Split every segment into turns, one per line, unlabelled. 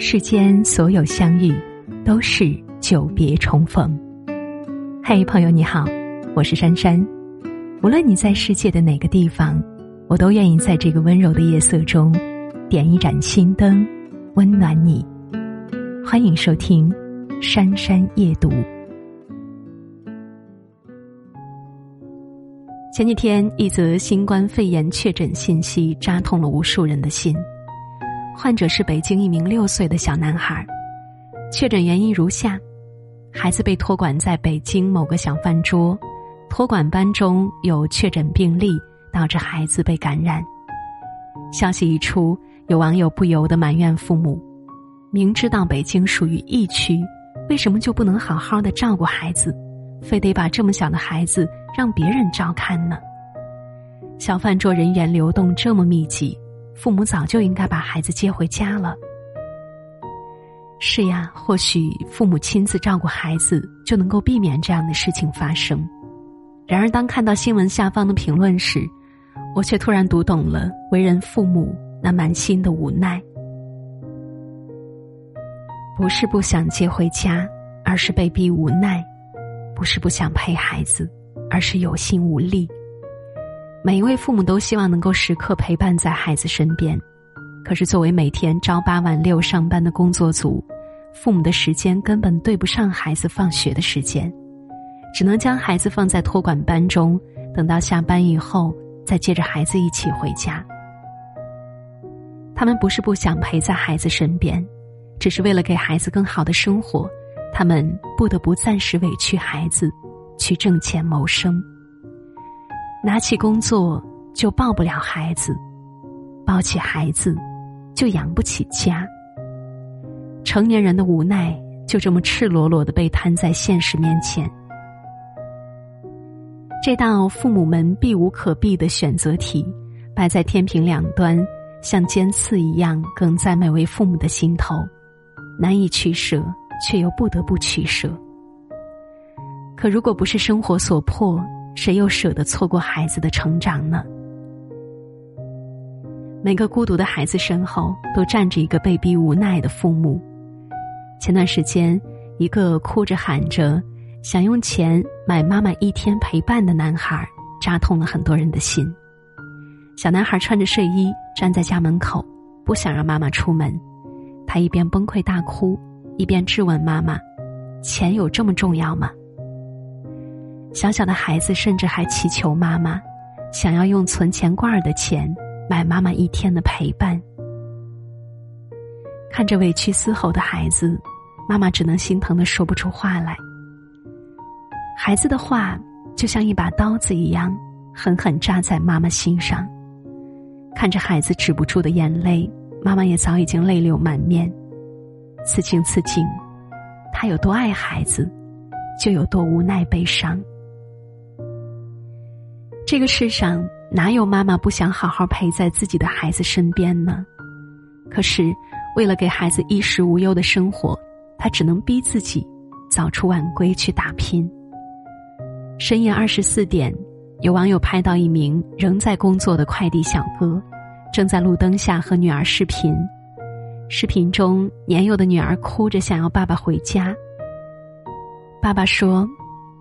世间所有相遇，都是久别重逢。嘿，朋友你好，我是珊珊。无论你在世界的哪个地方，我都愿意在这个温柔的夜色中，点一盏心灯，温暖你。欢迎收听《珊珊夜读》。前几天，一则新冠肺炎确诊信息扎痛了无数人的心。患者是北京一名六岁的小男孩，确诊原因如下：孩子被托管在北京某个小饭桌，托管班中有确诊病例，导致孩子被感染。消息一出，有网友不由得埋怨父母：明知道北京属于疫区，为什么就不能好好的照顾孩子，非得把这么小的孩子让别人照看呢？小饭桌人员流动这么密集。父母早就应该把孩子接回家了。是呀，或许父母亲自照顾孩子就能够避免这样的事情发生。然而，当看到新闻下方的评论时，我却突然读懂了为人父母那满心的无奈。不是不想接回家，而是被逼无奈；不是不想陪孩子，而是有心无力。每一位父母都希望能够时刻陪伴在孩子身边，可是作为每天朝八晚六上班的工作族，父母的时间根本对不上孩子放学的时间，只能将孩子放在托管班中，等到下班以后再接着孩子一起回家。他们不是不想陪在孩子身边，只是为了给孩子更好的生活，他们不得不暂时委屈孩子，去挣钱谋生。拿起工作就抱不了孩子，抱起孩子就养不起家。成年人的无奈就这么赤裸裸的被摊在现实面前。这道父母们避无可避的选择题，摆在天平两端，像尖刺一样梗在每位父母的心头，难以取舍，却又不得不取舍。可如果不是生活所迫，谁又舍得错过孩子的成长呢？每个孤独的孩子身后都站着一个被逼无奈的父母。前段时间，一个哭着喊着想用钱买妈妈一天陪伴的男孩，扎痛了很多人的心。小男孩穿着睡衣站在家门口，不想让妈妈出门。他一边崩溃大哭，一边质问妈妈：“钱有这么重要吗？”小小的孩子甚至还祈求妈妈，想要用存钱罐的钱买妈妈一天的陪伴。看着委屈嘶吼的孩子，妈妈只能心疼的说不出话来。孩子的话就像一把刀子一样，狠狠扎在妈妈心上。看着孩子止不住的眼泪，妈妈也早已经泪流满面。此情此景，她有多爱孩子，就有多无奈悲伤。这个世上哪有妈妈不想好好陪在自己的孩子身边呢？可是，为了给孩子衣食无忧的生活，她只能逼自己早出晚归去打拼。深夜二十四点，有网友拍到一名仍在工作的快递小哥，正在路灯下和女儿视频。视频中，年幼的女儿哭着想要爸爸回家。爸爸说：“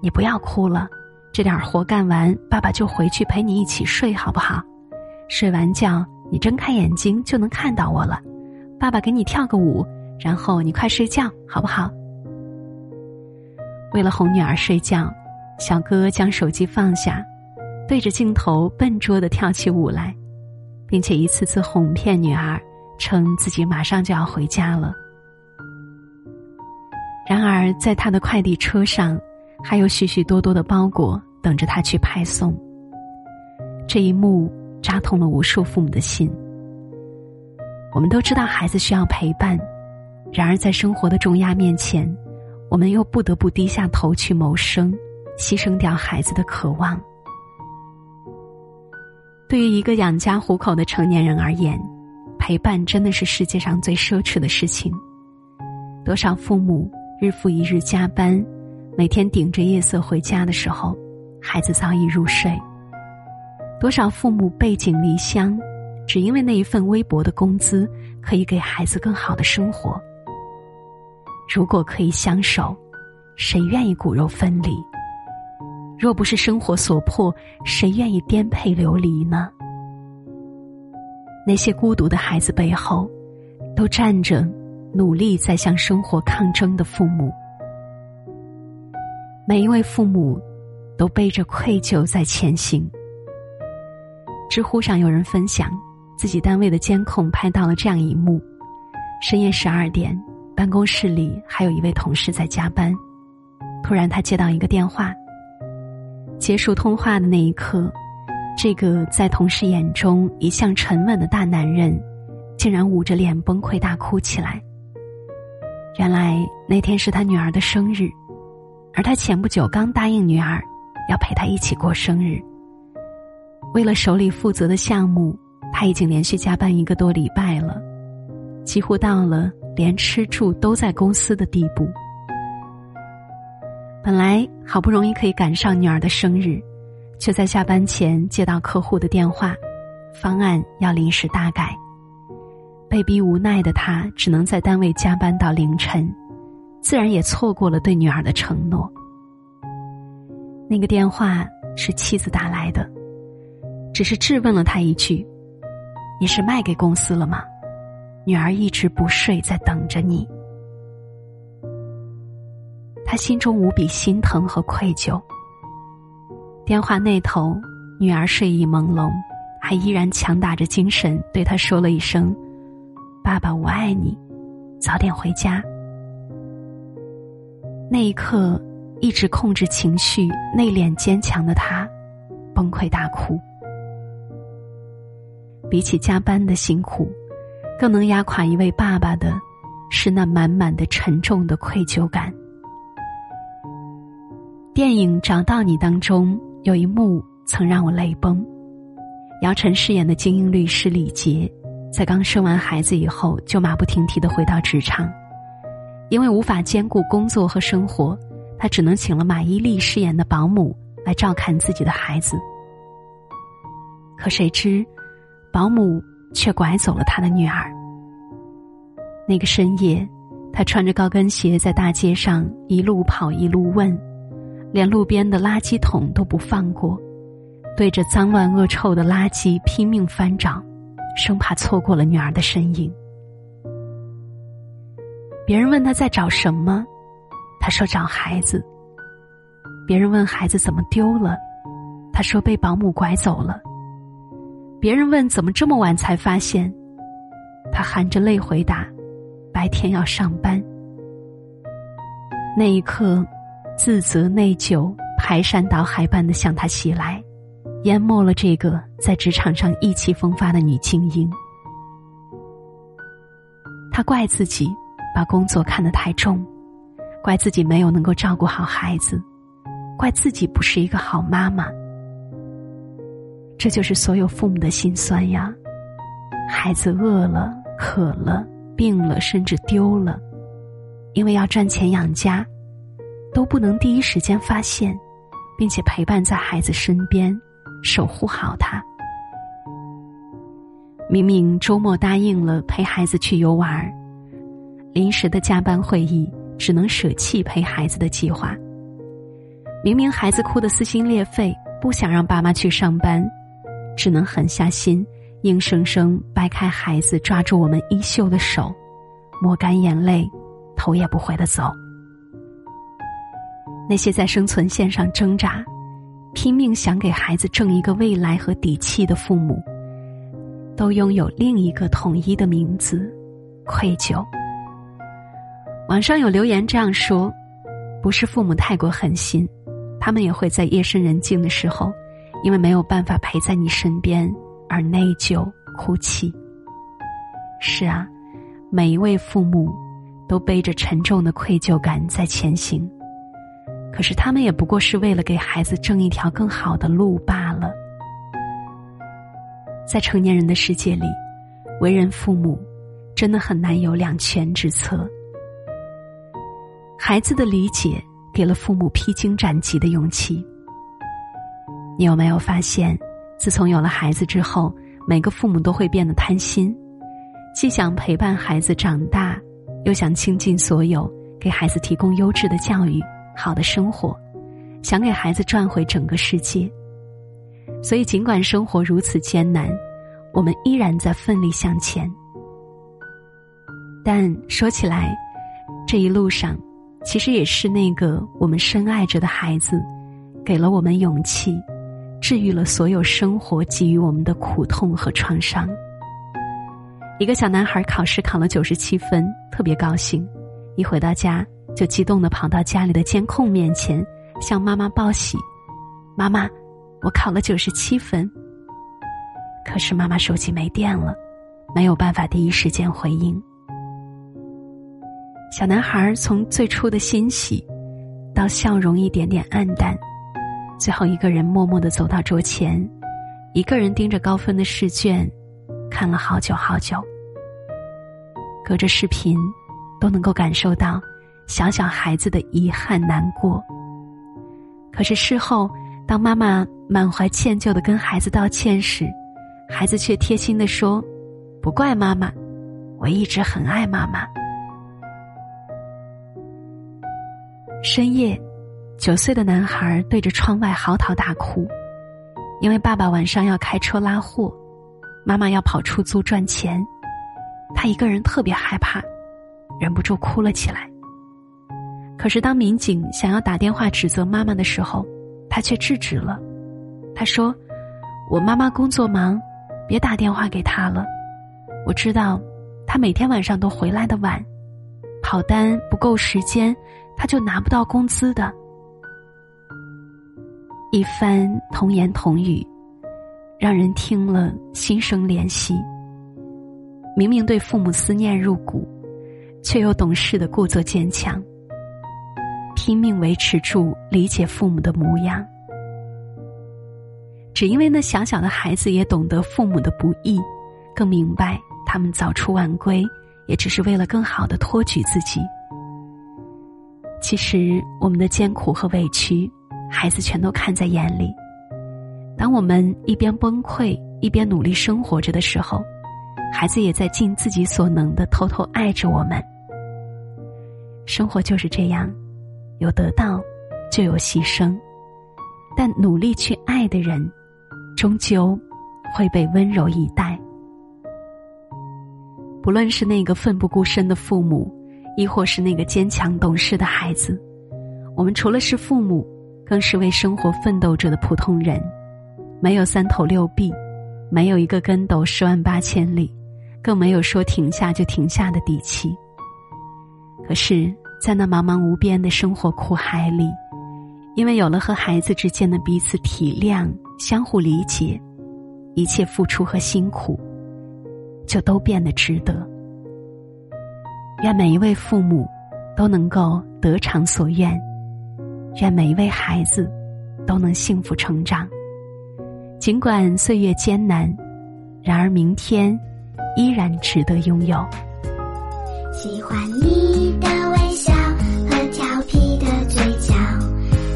你不要哭了。”这点活干完，爸爸就回去陪你一起睡，好不好？睡完觉，你睁开眼睛就能看到我了。爸爸给你跳个舞，然后你快睡觉，好不好？为了哄女儿睡觉，小哥将手机放下，对着镜头笨拙的跳起舞来，并且一次次哄骗女儿，称自己马上就要回家了。然而，在他的快递车上，还有许许多多的包裹。等着他去派送。这一幕扎痛了无数父母的心。我们都知道孩子需要陪伴，然而在生活的重压面前，我们又不得不低下头去谋生，牺牲掉孩子的渴望。对于一个养家糊口的成年人而言，陪伴真的是世界上最奢侈的事情。多少父母日复一日加班，每天顶着夜色回家的时候。孩子早已入睡。多少父母背井离乡，只因为那一份微薄的工资可以给孩子更好的生活。如果可以相守，谁愿意骨肉分离？若不是生活所迫，谁愿意颠沛流离呢？那些孤独的孩子背后，都站着努力在向生活抗争的父母。每一位父母，都背着愧疚在前行。知乎上有人分享，自己单位的监控拍到了这样一幕：深夜十二点，办公室里还有一位同事在加班，突然他接到一个电话。结束通话的那一刻。这个在同事眼中一向沉稳的大男人，竟然捂着脸崩溃大哭起来。原来那天是他女儿的生日，而他前不久刚答应女儿，要陪她一起过生日。为了手里负责的项目，他已经连续加班一个多礼拜了，几乎到了连吃住都在公司的地步。本来好不容易可以赶上女儿的生日。却在下班前接到客户的电话，方案要临时大改，被逼无奈的他只能在单位加班到凌晨，自然也错过了对女儿的承诺。那个电话是妻子打来的，只是质问了他一句：“你是卖给公司了吗？女儿一直不睡，在等着你。”他心中无比心疼和愧疚。电话那头，女儿睡意朦胧，还依然强打着精神对他说了一声：“爸爸，我爱你，早点回家。”那一刻，一直控制情绪、内敛坚强的他，崩溃大哭。比起加班的辛苦，更能压垮一位爸爸的，是那满满的沉重的愧疚感。电影《找到你》当中。有一幕曾让我泪崩，姚晨饰演的精英律师李杰，在刚生完孩子以后就马不停蹄的回到职场，因为无法兼顾工作和生活，他只能请了马伊琍饰演的保姆来照看自己的孩子。可谁知，保姆却拐走了他的女儿。那个深夜，他穿着高跟鞋在大街上一路跑一路问。连路边的垃圾桶都不放过，对着脏乱恶臭的垃圾拼命翻找，生怕错过了女儿的身影。别人问他在找什么，他说找孩子。别人问孩子怎么丢了，他说被保姆拐走了。别人问怎么这么晚才发现，他含着泪回答：白天要上班。那一刻。自责、内疚排山倒海般的向他袭来，淹没了这个在职场上意气风发的女精英。他怪自己把工作看得太重，怪自己没有能够照顾好孩子，怪自己不是一个好妈妈。这就是所有父母的心酸呀！孩子饿了、渴了、病了，甚至丢了，因为要赚钱养家。都不能第一时间发现，并且陪伴在孩子身边，守护好他。明明周末答应了陪孩子去游玩，临时的加班会议只能舍弃陪孩子的计划。明明孩子哭得撕心裂肺，不想让爸妈去上班，只能狠下心，硬生生掰开孩子抓住我们衣袖的手，抹干眼泪，头也不回的走。那些在生存线上挣扎、拼命想给孩子挣一个未来和底气的父母，都拥有另一个统一的名字——愧疚。网上有留言这样说：“不是父母太过狠心，他们也会在夜深人静的时候，因为没有办法陪在你身边而内疚哭泣。”是啊，每一位父母都背着沉重的愧疚感在前行。可是他们也不过是为了给孩子挣一条更好的路罢了。在成年人的世界里，为人父母真的很难有两全之策。孩子的理解给了父母披荆斩棘的勇气。你有没有发现，自从有了孩子之后，每个父母都会变得贪心，既想陪伴孩子长大，又想倾尽所有。给孩子提供优质的教育、好的生活，想给孩子赚回整个世界。所以，尽管生活如此艰难，我们依然在奋力向前。但说起来，这一路上，其实也是那个我们深爱着的孩子，给了我们勇气，治愈了所有生活给予我们的苦痛和创伤。一个小男孩考试考了九十七分，特别高兴，一回到家就激动的跑到家里的监控面前，向妈妈报喜：“妈妈，我考了九十七分。”可是妈妈手机没电了，没有办法第一时间回应。小男孩从最初的欣喜，到笑容一点点暗淡，最后一个人默默的走到桌前，一个人盯着高分的试卷。看了好久好久，隔着视频，都能够感受到小小孩子的遗憾难过。可是事后，当妈妈满怀歉疚的跟孩子道歉时，孩子却贴心的说：“不怪妈妈，我一直很爱妈妈。”深夜，九岁的男孩对着窗外嚎啕大哭，因为爸爸晚上要开车拉货。妈妈要跑出租赚钱，他一个人特别害怕，忍不住哭了起来。可是当民警想要打电话指责妈妈的时候，他却制止了。他说：“我妈妈工作忙，别打电话给她了。我知道，她每天晚上都回来的晚，跑单不够时间，他就拿不到工资的。”一番童言童语。让人听了心生怜惜。明明对父母思念入骨，却又懂事的故作坚强，拼命维持住理解父母的模样。只因为那小小的孩子也懂得父母的不易，更明白他们早出晚归，也只是为了更好的托举自己。其实我们的艰苦和委屈，孩子全都看在眼里。当我们一边崩溃一边努力生活着的时候，孩子也在尽自己所能的偷偷爱着我们。生活就是这样，有得到，就有牺牲，但努力去爱的人，终究会被温柔以待。不论是那个奋不顾身的父母，亦或是那个坚强懂事的孩子，我们除了是父母，更是为生活奋斗着的普通人。没有三头六臂，没有一个跟斗十万八千里，更没有说停下就停下的底气。可是，在那茫茫无边的生活苦海里，因为有了和孩子之间的彼此体谅、相互理解，一切付出和辛苦，就都变得值得。愿每一位父母都能够得偿所愿，愿每一位孩子都能幸福成长。尽管岁月艰难，然而明天依然值得拥有。
喜欢你的微笑和调皮的嘴角，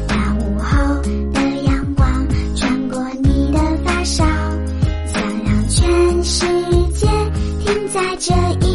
那午后的阳光穿过你的发梢，想让全世界停在这一。